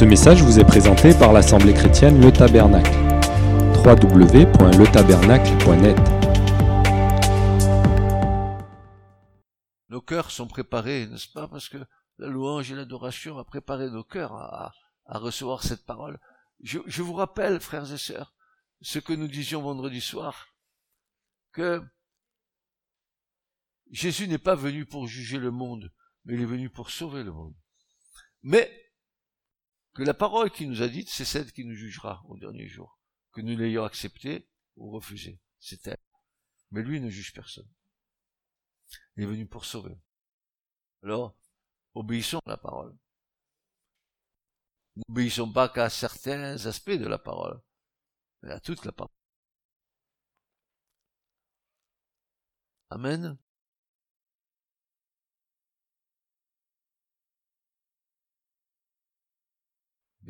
Ce message vous est présenté par l'Assemblée chrétienne Le Tabernacle. www.letabernacle.net Nos cœurs sont préparés, n'est-ce pas? Parce que la louange et l'adoration a préparé nos cœurs à, recevoir cette parole. Je, je vous rappelle, frères et sœurs, ce que nous disions vendredi soir, que Jésus n'est pas venu pour juger le monde, mais il est venu pour sauver le monde. Mais que la parole qu'il nous a dite, c'est celle qui nous jugera au dernier jour. Que nous l'ayons acceptée ou refusée. C'est elle. Mais lui ne juge personne. Il est venu pour sauver. Alors, obéissons à la parole. N'obéissons pas qu'à certains aspects de la parole, mais à toute la parole. Amen.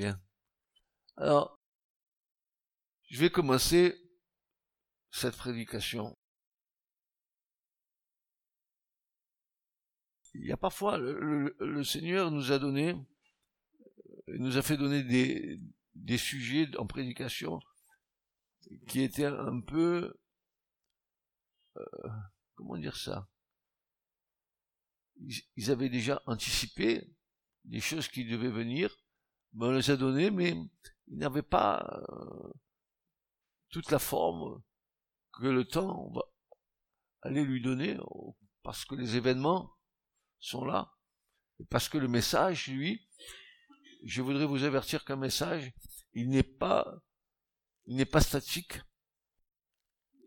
Bien. Alors, je vais commencer cette prédication. Il y a parfois, le, Seigneur nous a donné, nous a fait donner des, des sujets en prédication qui étaient un peu, euh, comment dire ça? Ils, avaient déjà anticipé des choses qui devaient venir, on les a données, mais ils n'avaient pas euh, toute la forme que le temps va aller lui donner, parce que les événements sont là, et parce que le message, lui, je voudrais vous avertir qu'un message, il n'est pas, il n'est pas statique,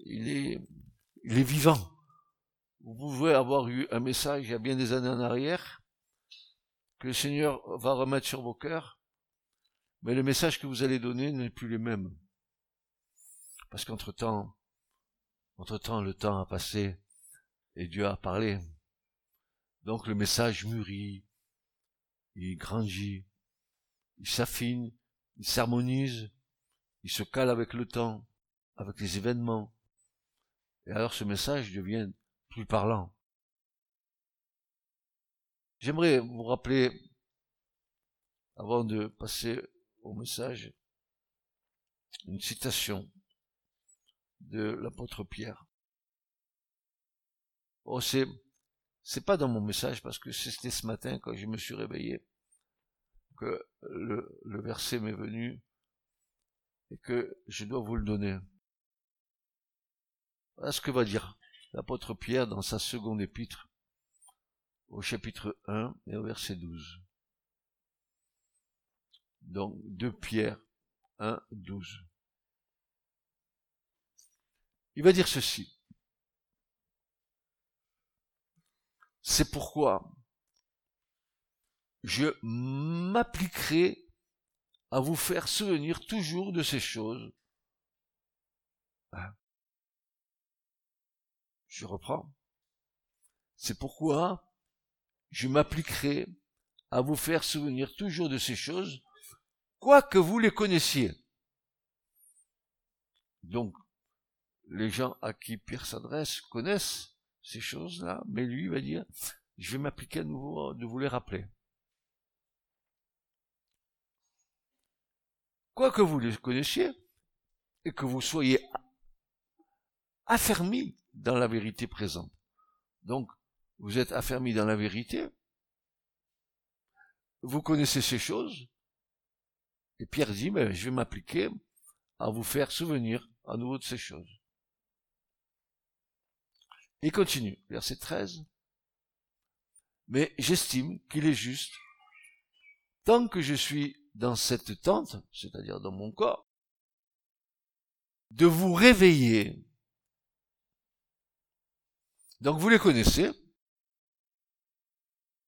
il est, il est vivant. Vous pouvez avoir eu un message il y a bien des années en arrière, que le Seigneur va remettre sur vos cœurs, mais le message que vous allez donner n'est plus le même. Parce qu'entre temps, entre temps, le temps a passé et Dieu a parlé. Donc le message mûrit, il grandit, il s'affine, il s'harmonise, il se cale avec le temps, avec les événements. Et alors ce message devient plus parlant. J'aimerais vous rappeler, avant de passer au message, une citation de l'apôtre Pierre. Oh, c'est, c'est pas dans mon message parce que c'était ce matin quand je me suis réveillé que le, le verset m'est venu et que je dois vous le donner. Voilà ce que va dire l'apôtre Pierre dans sa seconde épître, au chapitre 1 et au verset 12. Donc, 2 Pierre 1, 12. Il va dire ceci. C'est pourquoi je m'appliquerai à vous faire souvenir toujours de ces choses. Hein? Je reprends. C'est pourquoi je m'appliquerai à vous faire souvenir toujours de ces choses, quoi que vous les connaissiez. Donc, les gens à qui Pierre s'adresse connaissent ces choses-là, mais lui va dire, je vais m'appliquer à nouveau de vous les rappeler. Quoi que vous les connaissiez, et que vous soyez affermis dans la vérité présente. Donc, vous êtes affermi dans la vérité, vous connaissez ces choses, et Pierre dit, mais je vais m'appliquer à vous faire souvenir à nouveau de ces choses. Il continue, verset 13. Mais j'estime qu'il est juste, tant que je suis dans cette tente, c'est-à-dire dans mon corps, de vous réveiller donc vous les connaissez.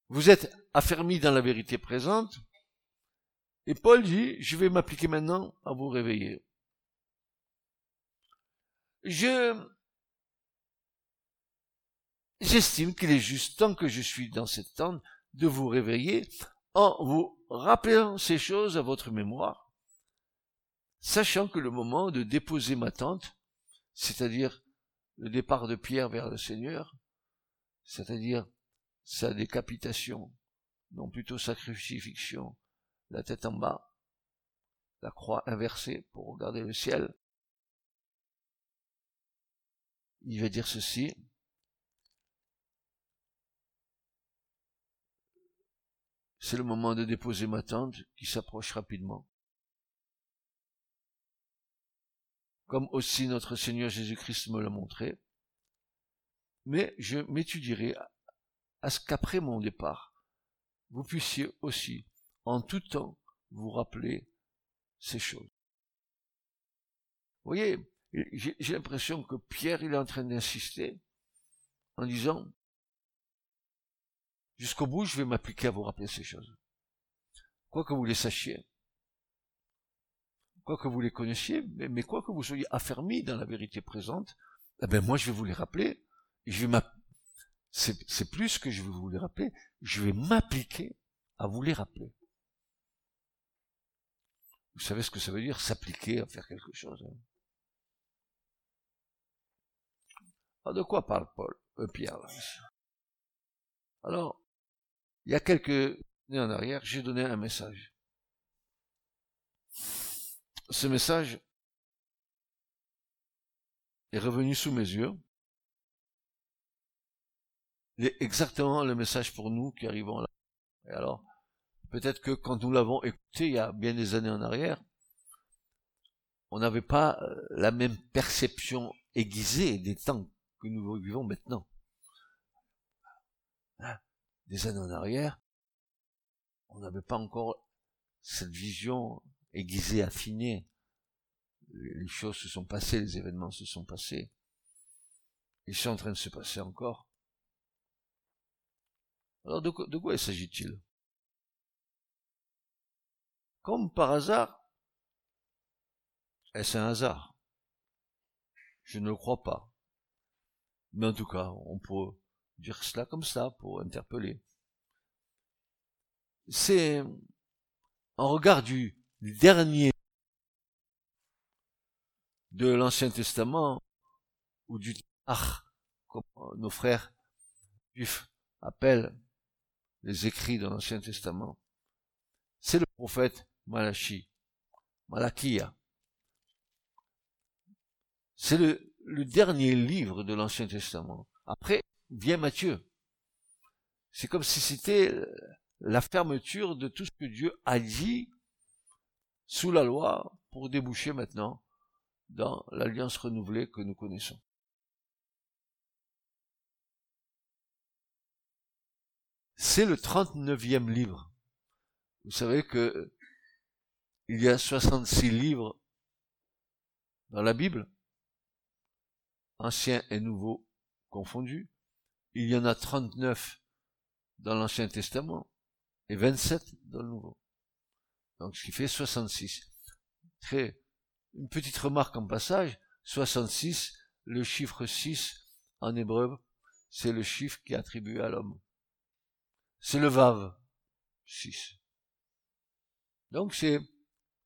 Vous êtes affermis dans la vérité présente. Et Paul dit, je vais m'appliquer maintenant à vous réveiller. Je, j'estime qu'il est juste, tant que je suis dans cette tente, de vous réveiller en vous rappelant ces choses à votre mémoire, sachant que le moment de déposer ma tente, c'est-à-dire le départ de Pierre vers le Seigneur, c'est-à-dire sa décapitation, non plutôt sa crucifixion, la tête en bas, la croix inversée pour regarder le ciel. Il va dire ceci. C'est le moment de déposer ma tente qui s'approche rapidement. Comme aussi notre Seigneur Jésus-Christ me l'a montré. Mais je m'étudierai à ce qu'après mon départ, vous puissiez aussi, en tout temps, vous rappeler ces choses. Vous voyez, j'ai l'impression que Pierre, il est en train d'insister en disant, jusqu'au bout, je vais m'appliquer à vous rappeler ces choses. Quoi que vous les sachiez, quoi que vous les connaissiez, mais, quoi que vous soyez affermis dans la vérité présente, eh ben moi je vais vous les rappeler, c'est plus que je vais vous les rappeler, je vais m'appliquer à vous les rappeler. Vous savez ce que ça veut dire, s'appliquer à faire quelque chose. Hein? Alors, de quoi parle Paul, euh, Pierre Alors, il y a quelques années en arrière, j'ai donné un message. Ce message est revenu sous mes yeux. Il est exactement le message pour nous qui arrivons là. Et alors, peut-être que quand nous l'avons écouté il y a bien des années en arrière, on n'avait pas euh, la même perception aiguisée des temps que nous vivons maintenant. Hein? Des années en arrière, on n'avait pas encore cette vision aiguisée, affinée. Les choses se sont passées, les événements se sont passés. Ils sont en train de se passer encore. Alors de quoi, de quoi s'agit-il? Comme par hasard, est-ce un hasard Je ne le crois pas. Mais en tout cas, on peut dire cela comme ça pour interpeller. C'est en regard du dernier de l'Ancien Testament ou du Tar, comme nos frères juifs appellent les écrits de l'Ancien Testament. C'est le prophète Malachi, Malakia. C'est le, le dernier livre de l'Ancien Testament. Après vient Matthieu. C'est comme si c'était la fermeture de tout ce que Dieu a dit sous la loi pour déboucher maintenant dans l'alliance renouvelée que nous connaissons. C'est le 39e livre. Vous savez que il y a 66 livres dans la Bible, anciens et nouveaux confondus. Il y en a 39 dans l'Ancien Testament et 27 dans le Nouveau. Donc ce qui fait 66. Très, une petite remarque en passage, 66, le chiffre 6 en hébreu, c'est le chiffre qui est attribué à l'homme. C'est le Vav, 6. Donc c'est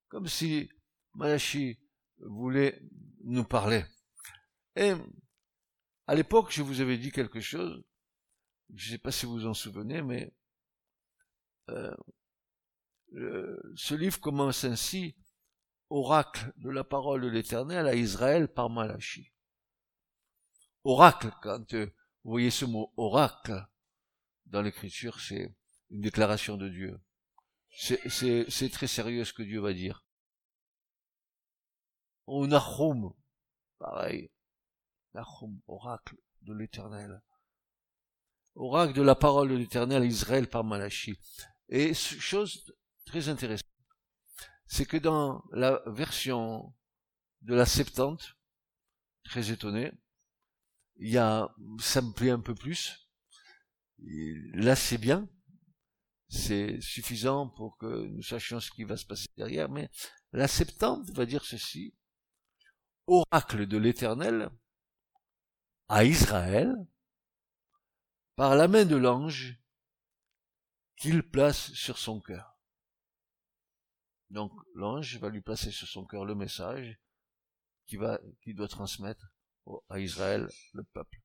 comme si Malachi voulait nous parler. Et à l'époque, je vous avais dit quelque chose, je ne sais pas si vous en souvenez, mais euh, ce livre commence ainsi, oracle de la parole de l'Éternel à Israël par Malachi. Oracle, quand euh, vous voyez ce mot oracle dans l'écriture, c'est une déclaration de Dieu. C'est très sérieux ce que Dieu va dire. Onachum, pareil. Nachum, oracle de l'éternel. Oracle de la parole de l'éternel Israël par Malachi. Et chose très intéressante, c'est que dans la version de la Septante, très étonné, il y a, ça me plaît un peu plus. là, c'est bien. C'est suffisant pour que nous sachions ce qui va se passer derrière, mais la Septante va dire ceci. Oracle de l'éternel à Israël par la main de l'ange qu'il place sur son cœur. Donc l'ange va lui placer sur son cœur le message qui va, doit transmettre à Israël le peuple.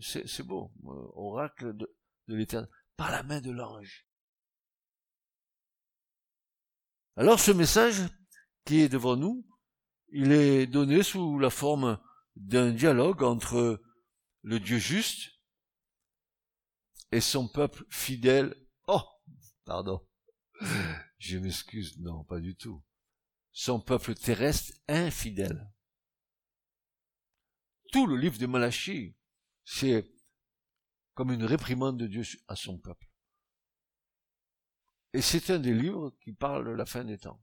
C'est beau, oracle de, de l'éternel, par la main de l'ange. Alors ce message qui est devant nous, il est donné sous la forme d'un dialogue entre le Dieu juste et son peuple fidèle. Oh, pardon. Je m'excuse, non, pas du tout. Son peuple terrestre infidèle. Tout le livre de Malachie, c'est comme une réprimande de Dieu à son peuple. Et c'est un des livres qui parle de la fin des temps.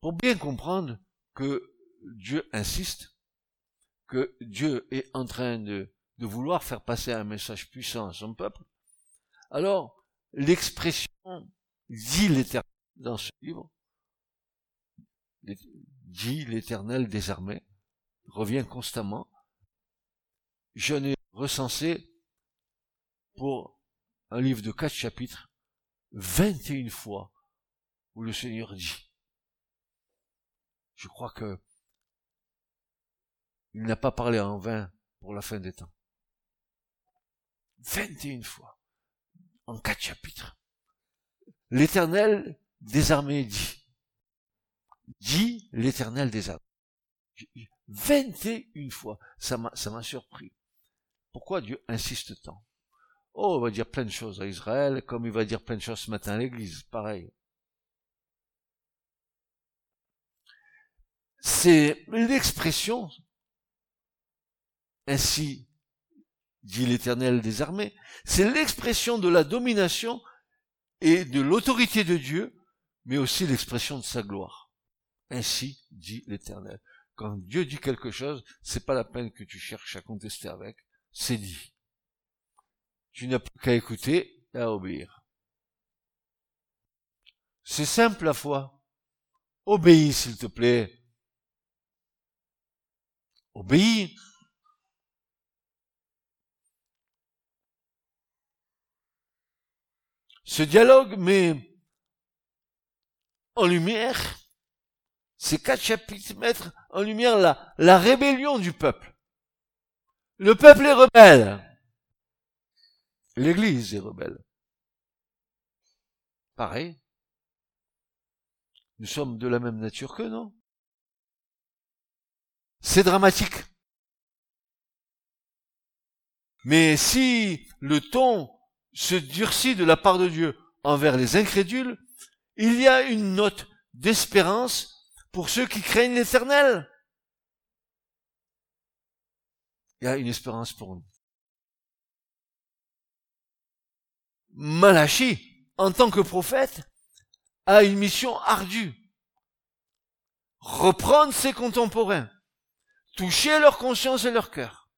Pour bien comprendre que Dieu insiste, que Dieu est en train de, vouloir faire passer un message puissant à son peuple, alors l'expression dit l'éternel dans ce livre, dit l'éternel des armées, revient constamment je n'ai recensé pour un livre de quatre chapitres 21 fois où le Seigneur dit. Je crois que il n'a pas parlé en vain pour la fin des temps. 21 fois en quatre chapitres. L'éternel des armées dit. Dit l'éternel des armées. 21 fois. Ça m'a, ça m'a surpris. Pourquoi Dieu insiste tant? Oh, il va dire plein de choses à Israël, comme il va dire plein de choses ce matin à l'Église, pareil. C'est l'expression, ainsi dit l'Éternel des armées, c'est l'expression de la domination et de l'autorité de Dieu, mais aussi l'expression de sa gloire. Ainsi dit l'Éternel. Quand Dieu dit quelque chose, c'est pas la peine que tu cherches à contester avec c'est dit. Tu n'as plus qu'à écouter et à obéir. C'est simple la foi. Obéis, s'il te plaît. Obéis. Ce dialogue met en lumière, ces quatre chapitres mettent en lumière la, la rébellion du peuple. Le peuple est rebelle. L'Église est rebelle. Pareil. Nous sommes de la même nature que non? C'est dramatique. Mais si le ton se durcit de la part de Dieu envers les incrédules, il y a une note d'espérance pour ceux qui craignent l'éternel. Il y a une espérance pour nous. Malachi, en tant que prophète, a une mission ardue. Reprendre ses contemporains, toucher leur conscience et leur cœur.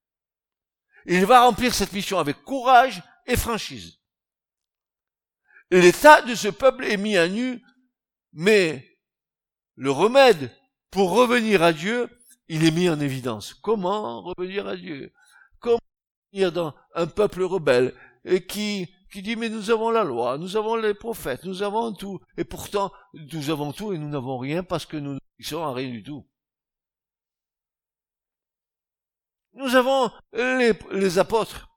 Il va remplir cette mission avec courage et franchise. L'état de ce peuple est mis à nu, mais le remède pour revenir à Dieu il est mis en évidence. Comment revenir à Dieu? Comment revenir dans un peuple rebelle et qui, qui dit mais nous avons la loi, nous avons les prophètes, nous avons tout, et pourtant nous avons tout et nous n'avons rien parce que nous ne sommes à rien du tout. Nous avons les, apôtres.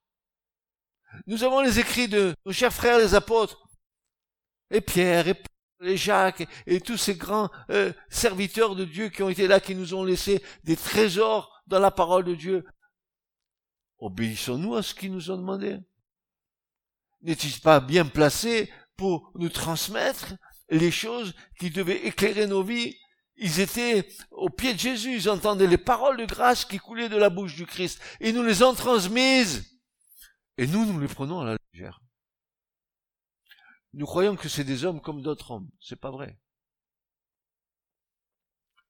Nous avons les écrits de nos chers frères les apôtres. Et Pierre, et les Jacques et tous ces grands euh, serviteurs de Dieu qui ont été là, qui nous ont laissé des trésors dans la parole de Dieu. Obéissons-nous à ce qu'ils nous ont demandé? N'est-il pas bien placé pour nous transmettre les choses qui devaient éclairer nos vies? Ils étaient au pied de Jésus, ils entendaient les paroles de grâce qui coulaient de la bouche du Christ, et nous les ont transmises. Et nous, nous les prenons à la légère. Nous croyons que c'est des hommes comme d'autres hommes. C'est pas vrai.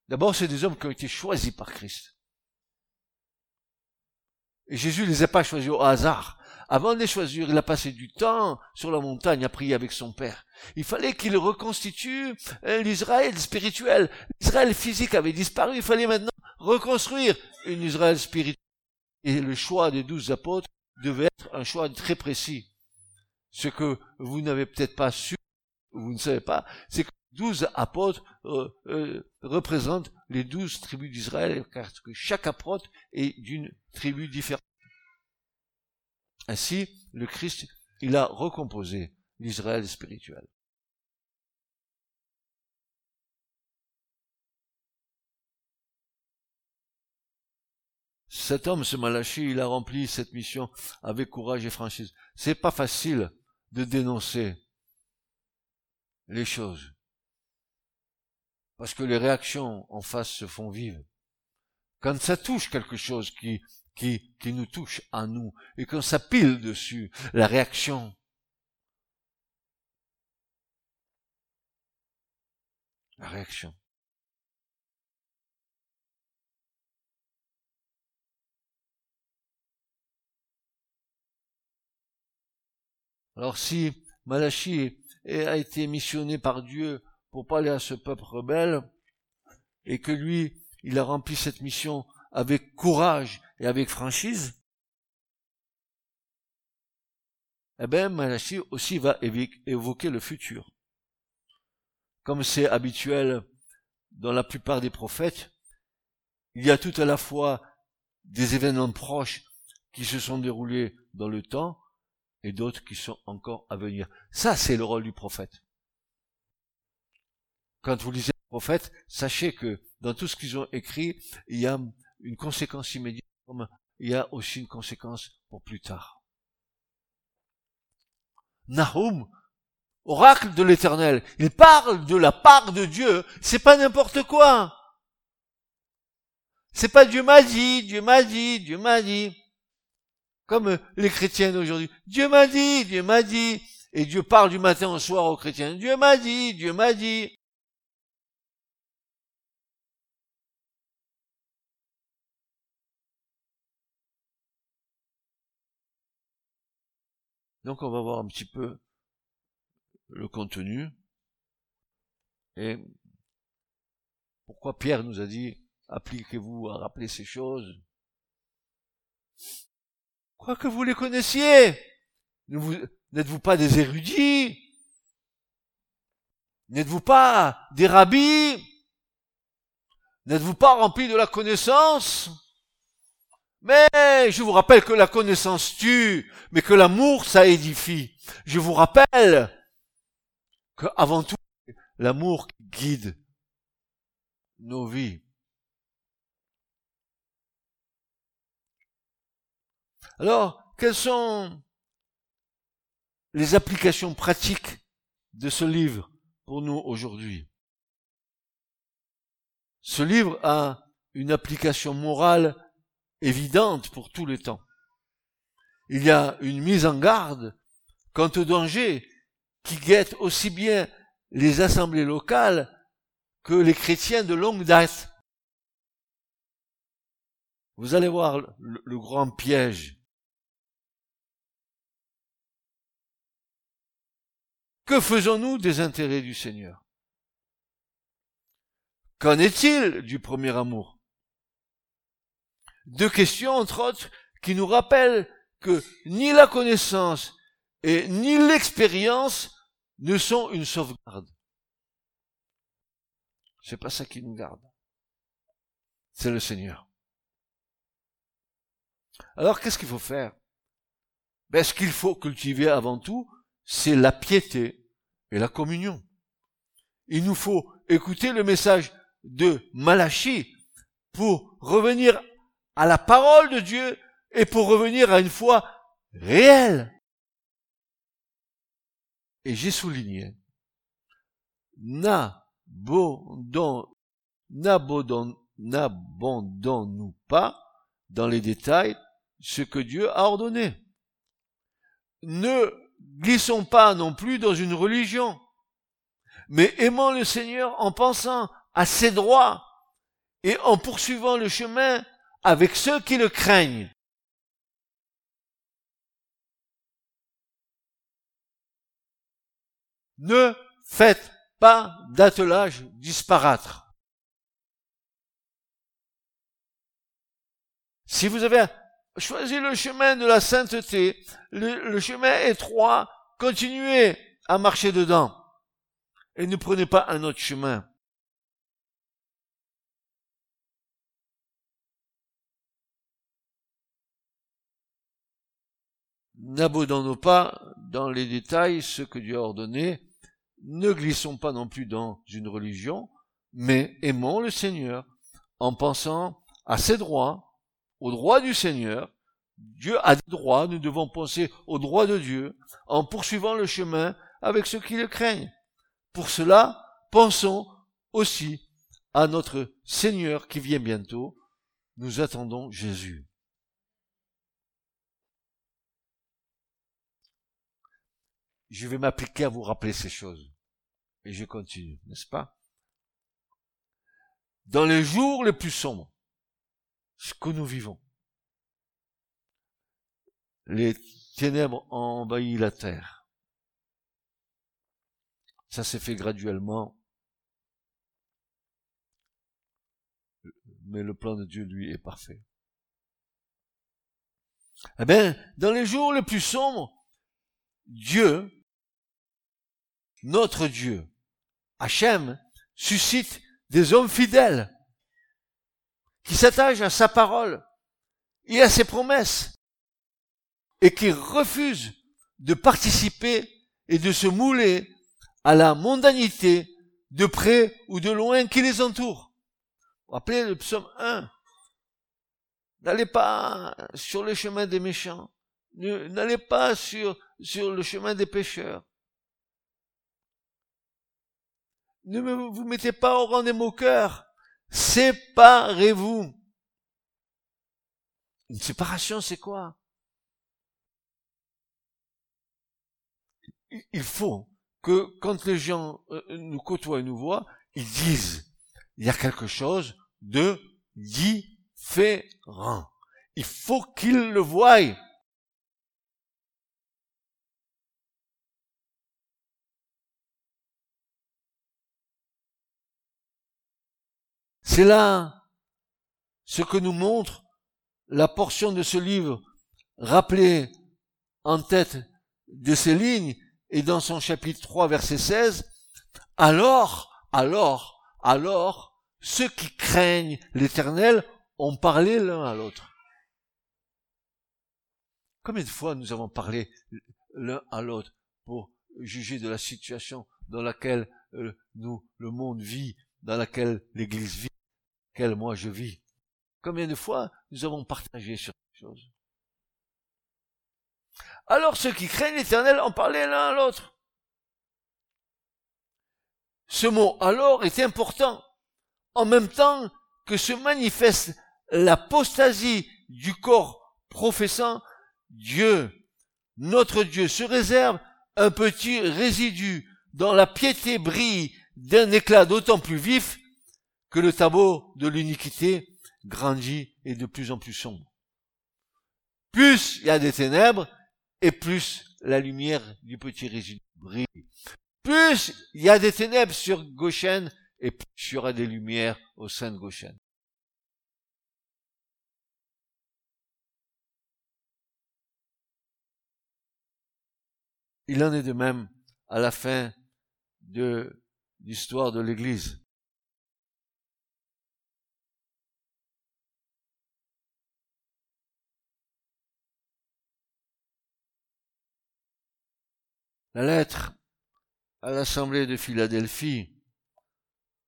D'abord, c'est des hommes qui ont été choisis par Christ. Et Jésus ne les a pas choisis au hasard. Avant de les choisir, il a passé du temps sur la montagne à prier avec son Père. Il fallait qu'il reconstitue hein, l'Israël spirituel. L'Israël physique avait disparu. Il fallait maintenant reconstruire une Israël spirituelle. Et le choix des douze apôtres devait être un choix très précis. Ce que vous n'avez peut-être pas su, vous ne savez pas, c'est que douze apôtres euh, euh, représentent les douze tribus d'Israël, car que chaque apôtre est d'une tribu différente. Ainsi, le Christ, il a recomposé l'Israël spirituel. Cet homme, ce Malachi, il a rempli cette mission avec courage et franchise. C'est pas facile de dénoncer les choses. Parce que les réactions en face se font vives. Quand ça touche quelque chose qui, qui, qui nous touche à nous, et qu'on s'appile dessus, la réaction. La réaction. Alors si Malachi a été missionné par Dieu pour parler à ce peuple rebelle, et que lui, il a rempli cette mission avec courage et avec franchise, eh bien, Malachi aussi va évoquer le futur. Comme c'est habituel dans la plupart des prophètes, il y a tout à la fois des événements proches qui se sont déroulés dans le temps, et d'autres qui sont encore à venir. Ça, c'est le rôle du prophète. Quand vous lisez le prophète, sachez que dans tout ce qu'ils ont écrit, il y a une conséquence immédiate, comme il y a aussi une conséquence pour plus tard. Nahum, oracle de l'éternel, il parle de la part de Dieu, c'est pas n'importe quoi. C'est pas Dieu m'a dit, Dieu m'a dit, Dieu m'a dit. Comme les chrétiens d'aujourd'hui. Dieu m'a dit, Dieu m'a dit. Et Dieu parle du matin au soir aux chrétiens. Dieu m'a dit, Dieu m'a dit. Donc on va voir un petit peu le contenu et pourquoi Pierre nous a dit appliquez-vous à rappeler ces choses. Quoi que vous les connaissiez, n'êtes-vous pas des érudits? N'êtes-vous pas des rabbis? N'êtes-vous pas remplis de la connaissance? Mais je vous rappelle que la connaissance tue, mais que l'amour, ça édifie. Je vous rappelle que avant tout, l'amour guide nos vies. Alors, quelles sont les applications pratiques de ce livre pour nous aujourd'hui? Ce livre a une application morale évidente pour tous les temps. Il y a une mise en garde quant au danger qui guette aussi bien les assemblées locales que les chrétiens de longue date. Vous allez voir le, le grand piège Que faisons-nous des intérêts du Seigneur? Qu'en est-il du premier amour? Deux questions, entre autres, qui nous rappellent que ni la connaissance et ni l'expérience ne sont une sauvegarde. C'est pas ça qui nous garde. C'est le Seigneur. Alors qu'est-ce qu'il faut faire? Ben, Ce qu'il faut cultiver avant tout, c'est la piété et la communion. Il nous faut écouter le message de Malachi pour revenir à la parole de Dieu et pour revenir à une foi réelle. Et j'ai souligné, n'abandonnons-nous pas dans les détails ce que Dieu a ordonné. Ne glissons pas non plus dans une religion, mais aimons le Seigneur en pensant à ses droits et en poursuivant le chemin avec ceux qui le craignent. Ne faites pas d'attelage disparate. Si vous avez Choisissez le chemin de la sainteté, le, chemin étroit, continuez à marcher dedans. Et ne prenez pas un autre chemin. n'abandonnons pas dans les détails ce que Dieu a ordonné, ne glissons pas non plus dans une religion, mais aimons le Seigneur en pensant à ses droits, aux droits du Seigneur. Dieu a des droits, nous devons penser aux droits de Dieu en poursuivant le chemin avec ceux qui le craignent. Pour cela, pensons aussi à notre Seigneur qui vient bientôt. Nous attendons Jésus. Je vais m'appliquer à vous rappeler ces choses. Et je continue, n'est-ce pas? Dans les jours les plus sombres, ce que nous vivons, les ténèbres ont envahi la terre. Ça s'est fait graduellement. Mais le plan de Dieu, lui, est parfait. Eh bien, dans les jours les plus sombres, Dieu, notre Dieu, Hachem, suscite des hommes fidèles qui s'attachent à sa parole et à ses promesses et qui refusent de participer et de se mouler à la mondanité de près ou de loin qui les entoure. Rappelez le psaume 1. N'allez pas sur le chemin des méchants. N'allez pas sur, sur le chemin des pécheurs. Ne vous mettez pas au rang des moqueurs. Séparez-vous. Une séparation, c'est quoi? Il faut que quand les gens euh, nous côtoient et nous voient, ils disent, il y a quelque chose de différent. Il faut qu'ils le voient. C'est là ce que nous montre la portion de ce livre rappelée en tête de ces lignes et dans son chapitre 3 verset 16. Alors, alors, alors, ceux qui craignent l'éternel ont parlé l'un à l'autre. Combien de fois nous avons parlé l'un à l'autre pour juger de la situation dans laquelle euh, nous, le monde vit, dans laquelle l'Église vit, quel moi je vis. Combien de fois nous avons partagé sur ces choses? Alors ceux qui craignent l'Éternel en parlaient l'un à l'autre. Ce mot alors est important, en même temps que se manifeste l'apostasie du corps professant Dieu, notre Dieu, se réserve un petit résidu dont la piété brille d'un éclat d'autant plus vif que le tableau de l'iniquité grandit et de plus en plus sombre. Plus il y a des ténèbres, et plus la lumière du petit résidu brille. Plus il y a des ténèbres sur Goshen, et plus il y aura des lumières au sein de Goshen. Il en est de même à la fin de l'histoire de l'Église. La lettre à l'assemblée de Philadelphie,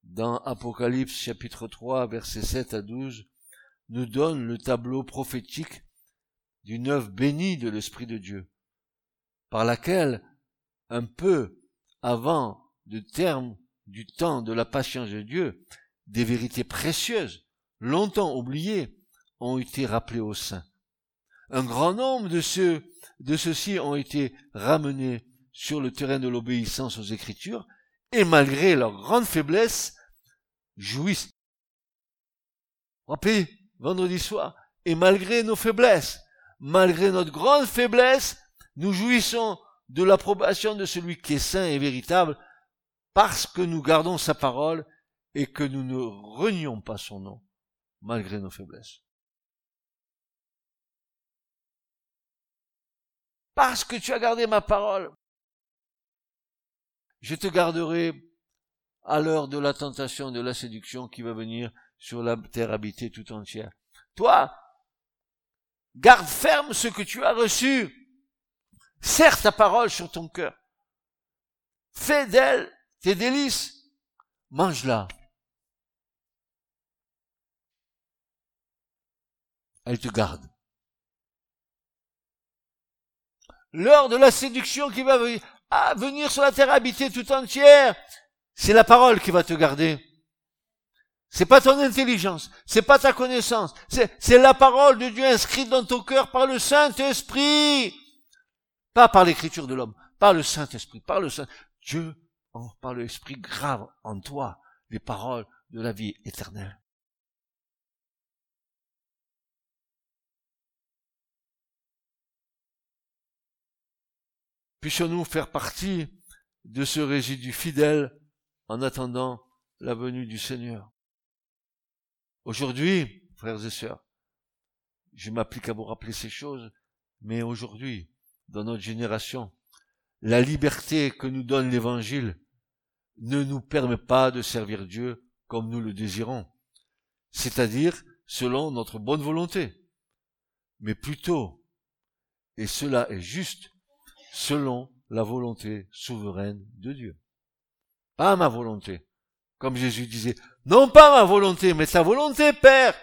dans Apocalypse chapitre 3, versets 7 à 12, nous donne le tableau prophétique d'une œuvre bénie de l'Esprit de Dieu, par laquelle, un peu avant le terme du temps de la patience de Dieu, des vérités précieuses, longtemps oubliées, ont été rappelées au sein. Un grand nombre de ceux, de ceux-ci ont été ramenés sur le terrain de l'obéissance aux Écritures, et malgré leur grande faiblesse, jouissent. Rappelez, vendredi soir, et malgré nos faiblesses, malgré notre grande faiblesse, nous jouissons de l'approbation de celui qui est saint et véritable, parce que nous gardons sa parole et que nous ne renions pas son nom, malgré nos faiblesses. Parce que tu as gardé ma parole, je te garderai à l'heure de la tentation, de la séduction qui va venir sur la terre habitée tout entière. Toi, garde ferme ce que tu as reçu Serre ta parole sur ton cœur. Fais d'elle tes délices. Mange-la. Elle te garde. L'heure de la séduction qui va venir sur la terre habiter tout entière, c'est la parole qui va te garder. C'est pas ton intelligence, c'est pas ta connaissance, c'est la parole de Dieu inscrite dans ton cœur par le Saint-Esprit. Pas par l'écriture de l'homme, par le Saint-Esprit, par le Saint. Dieu, par l'Esprit, grave en toi les paroles de la vie éternelle. Puissions-nous faire partie de ce résidu fidèle en attendant la venue du Seigneur. Aujourd'hui, frères et sœurs, je m'applique à vous rappeler ces choses, mais aujourd'hui, dans notre génération, la liberté que nous donne l'Évangile ne nous permet pas de servir Dieu comme nous le désirons, c'est-à-dire selon notre bonne volonté, mais plutôt, et cela est juste, selon la volonté souveraine de Dieu. Pas ma volonté. Comme Jésus disait, non pas ma volonté, mais ta volonté, Père.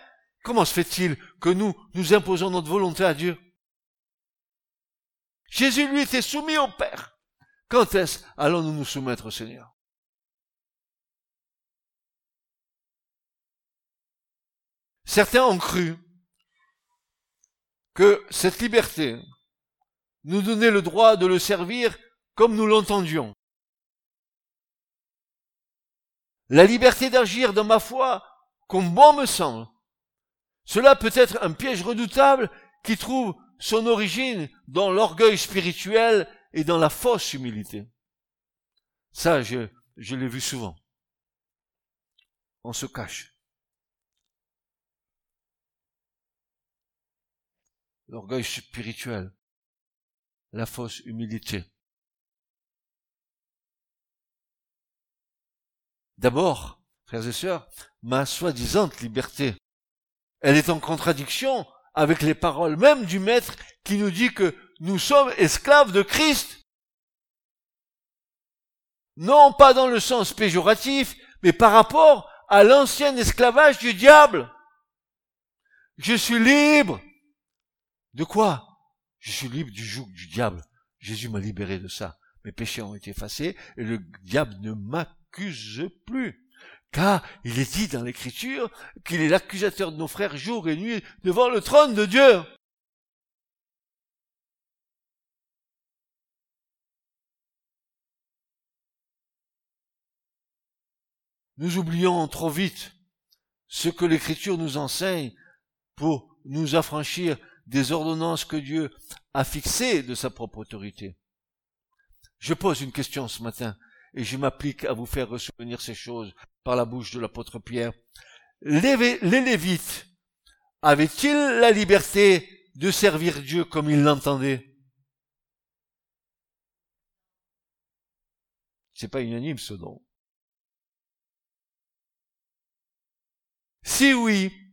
Comment se fait-il que nous, nous imposons notre volonté à Dieu? Jésus, lui, était soumis au Père. Quand est-ce allons-nous nous soumettre au Seigneur? Certains ont cru que cette liberté nous donnait le droit de le servir comme nous l'entendions. La liberté d'agir dans ma foi comme bon me semble. Cela peut être un piège redoutable qui trouve son origine dans l'orgueil spirituel et dans la fausse humilité. Ça, je, je l'ai vu souvent. On se cache. L'orgueil spirituel la fausse humilité. D'abord, frères et sœurs, ma soi-disant liberté, elle est en contradiction avec les paroles même du Maître qui nous dit que nous sommes esclaves de Christ. Non pas dans le sens péjoratif, mais par rapport à l'ancien esclavage du diable. Je suis libre. De quoi? Je suis libre du joug du diable. Jésus m'a libéré de ça. Mes péchés ont été effacés et le diable ne m'accuse plus. Car il est dit dans l'écriture qu'il est l'accusateur de nos frères jour et nuit devant le trône de Dieu. Nous oublions trop vite ce que l'écriture nous enseigne pour nous affranchir des ordonnances que Dieu a fixées de sa propre autorité. Je pose une question ce matin et je m'applique à vous faire ressouvenir ces choses par la bouche de l'apôtre Pierre. Les, Lévites avaient-ils la liberté de servir Dieu comme ils l'entendaient? C'est pas unanime ce don. Si oui,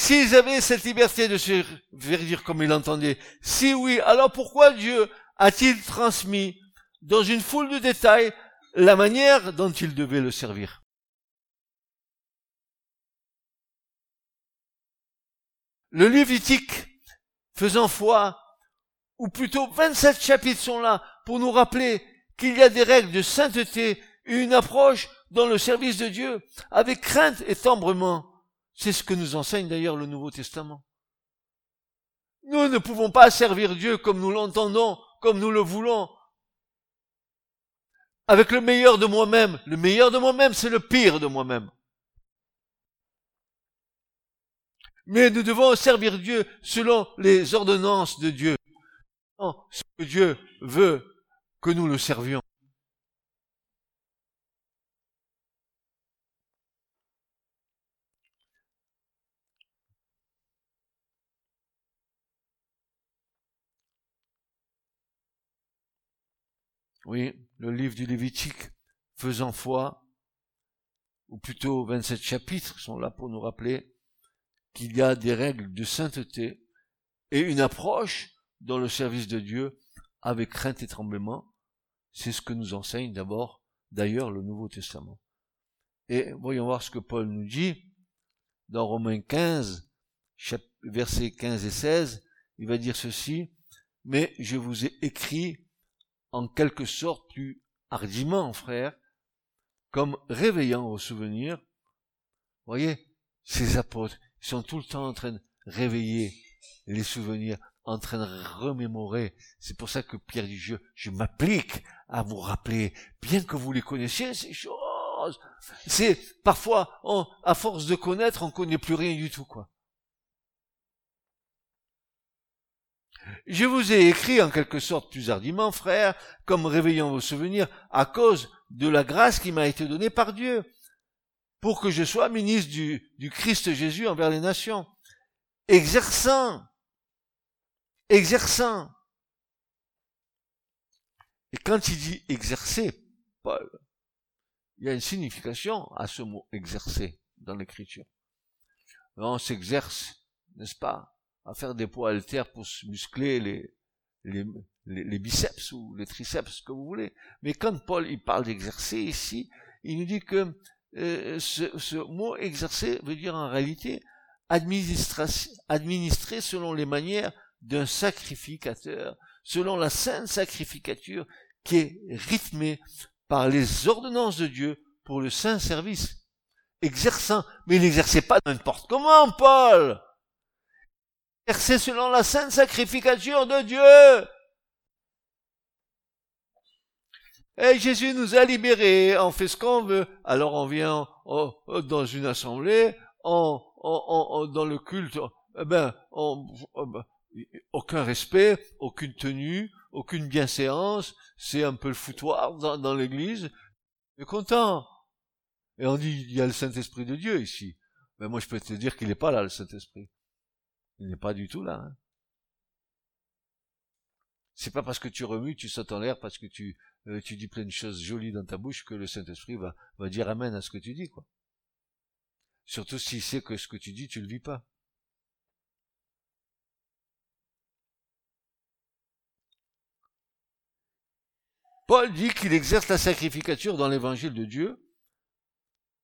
S'ils avaient cette liberté de se dire comme ils l'entendaient, si oui, alors pourquoi Dieu a-t-il transmis dans une foule de détails la manière dont ils devaient le servir? Le Lévitique, faisant foi, ou plutôt 27 chapitres sont là pour nous rappeler qu'il y a des règles de sainteté et une approche dans le service de Dieu avec crainte et tembrement. C'est ce que nous enseigne d'ailleurs le Nouveau Testament. Nous ne pouvons pas servir Dieu comme nous l'entendons, comme nous le voulons. Avec le meilleur de moi-même. Le meilleur de moi-même, c'est le pire de moi-même. Mais nous devons servir Dieu selon les ordonnances de Dieu. Ce que Dieu veut que nous le servions. Oui, le livre du Lévitique, faisant foi, ou plutôt 27 chapitres sont là pour nous rappeler qu'il y a des règles de sainteté et une approche dans le service de Dieu avec crainte et tremblement. C'est ce que nous enseigne d'abord, d'ailleurs, le Nouveau Testament. Et voyons voir ce que Paul nous dit dans Romains 15, versets 15 et 16. Il va dire ceci, mais je vous ai écrit en quelque sorte plus hardiment, frère, comme réveillant vos souvenirs. Voyez, ces apôtres, sont tout le temps en train de réveiller les souvenirs, en train de remémorer. C'est pour ça que Pierre dit, je, je m'applique à vous rappeler, bien que vous les connaissiez, ces choses. C'est parfois, à force de connaître, on connaît plus rien du tout, quoi. Je vous ai écrit en quelque sorte plus hardiment, frère, comme réveillant vos souvenirs, à cause de la grâce qui m'a été donnée par Dieu, pour que je sois ministre du, du Christ Jésus envers les nations, exerçant, exerçant. Et quand il dit exercer, Paul, il y a une signification à ce mot exercer dans l'écriture. On s'exerce, n'est-ce pas, à faire des poids haltères pour se muscler les, biceps ou les triceps, ce que vous voulez. Mais quand Paul il parle d'exercer ici, il nous dit que euh, ce, ce, mot exercer veut dire en réalité administrer selon les manières d'un sacrificateur, selon la sainte sacrificature qui est rythmée par les ordonnances de Dieu pour le saint service. Exerçant, mais il n'exerçait pas n'importe comment, Paul exercer selon la sainte sacrificature de Dieu. Et Jésus nous a libérés, on fait ce qu'on veut. Alors on vient dans une assemblée, on, dans le culte, eh ben, eh ben, aucun respect, aucune tenue, aucune bienséance, c'est un peu le foutoir dans, l'église. Content. Et on dit, il y a le Saint-Esprit de Dieu ici. Mais moi, je peux te dire qu'il n'est pas là, le Saint-Esprit. Il n'est pas du tout là. Hein. C'est pas parce que tu remues, tu sautes en l'air, parce que tu, euh, tu dis plein de choses jolies dans ta bouche que le Saint-Esprit va, va dire Amen à ce que tu dis, quoi. Surtout s'il sait que ce que tu dis, tu le vis pas. Paul dit qu'il exerce la sacrificature dans l'évangile de Dieu,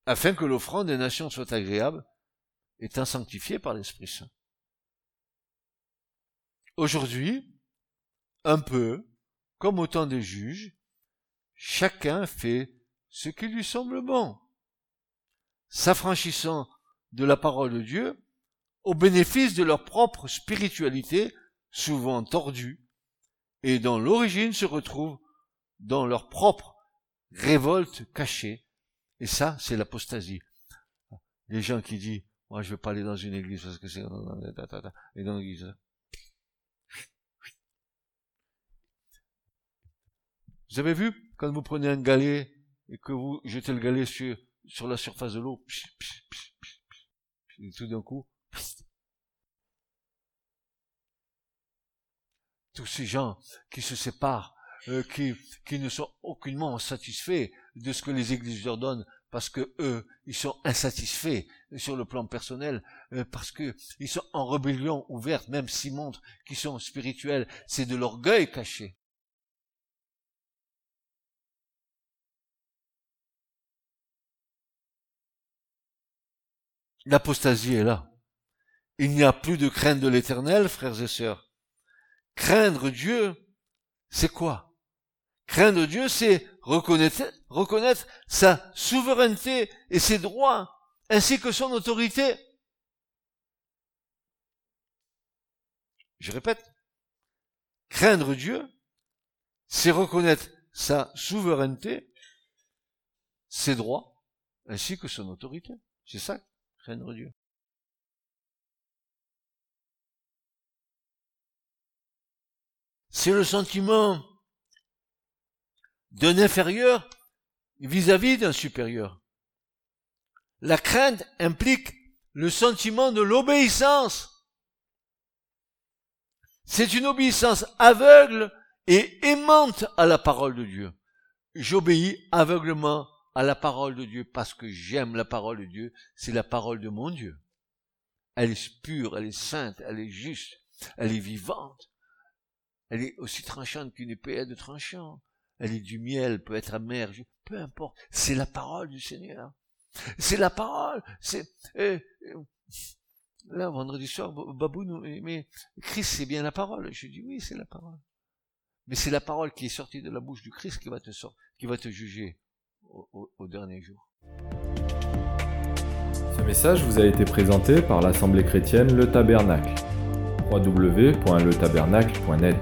afin que l'offrande des nations soit agréable, étant sanctifiée par l'Esprit Saint. Aujourd'hui, un peu, comme au temps des juges, chacun fait ce qui lui semble bon, s'affranchissant de la parole de Dieu au bénéfice de leur propre spiritualité, souvent tordue, et dont l'origine se retrouve dans leur propre révolte cachée. Et ça, c'est l'apostasie. Les gens qui disent, moi je veux pas aller dans une église parce que c'est... Et dans l'église, Vous avez vu, quand vous prenez un galet et que vous jetez le galet sur, sur la surface de l'eau, tout d'un coup, tous ces gens qui se séparent, euh, qui, qui ne sont aucunement satisfaits de ce que les églises leur donnent, parce que eux, ils sont insatisfaits sur le plan personnel, euh, parce que ils sont en rébellion ouverte, même s'ils montrent qu'ils sont spirituels, c'est de l'orgueil caché. L'apostasie est là. Il n'y a plus de crainte de l'éternel, frères et sœurs. Craindre Dieu, c'est quoi? Craindre Dieu, c'est reconnaître, sa souveraineté et ses droits, ainsi que son autorité. Je répète, craindre Dieu, c'est reconnaître sa souveraineté, ses droits, ainsi que son autorité. C'est ça, Dieu. C'est le sentiment d'un inférieur vis-à-vis d'un supérieur. La crainte implique le sentiment de l'obéissance. C'est une obéissance aveugle et aimante à la parole de Dieu. J'obéis aveuglement à la parole de Dieu parce que j'aime la parole de Dieu, c'est la parole de mon Dieu. Elle est pure, elle est sainte, elle est juste, elle est vivante. elle est aussi tranchante qu'une épée de tranchant. Elle est du miel, peut être amère, peu importe. C'est la parole du Seigneur. C'est la parole. C'est euh, euh, là vendredi soir, Babou nous mais Christ c'est bien la parole. Je dis oui c'est la parole. Mais c'est la parole qui est sortie de la bouche du Christ qui va te qui va te juger au, dernier jour. Ce message vous a été présenté par l'Assemblée chrétienne Le Tabernacle. www.letabernacle.net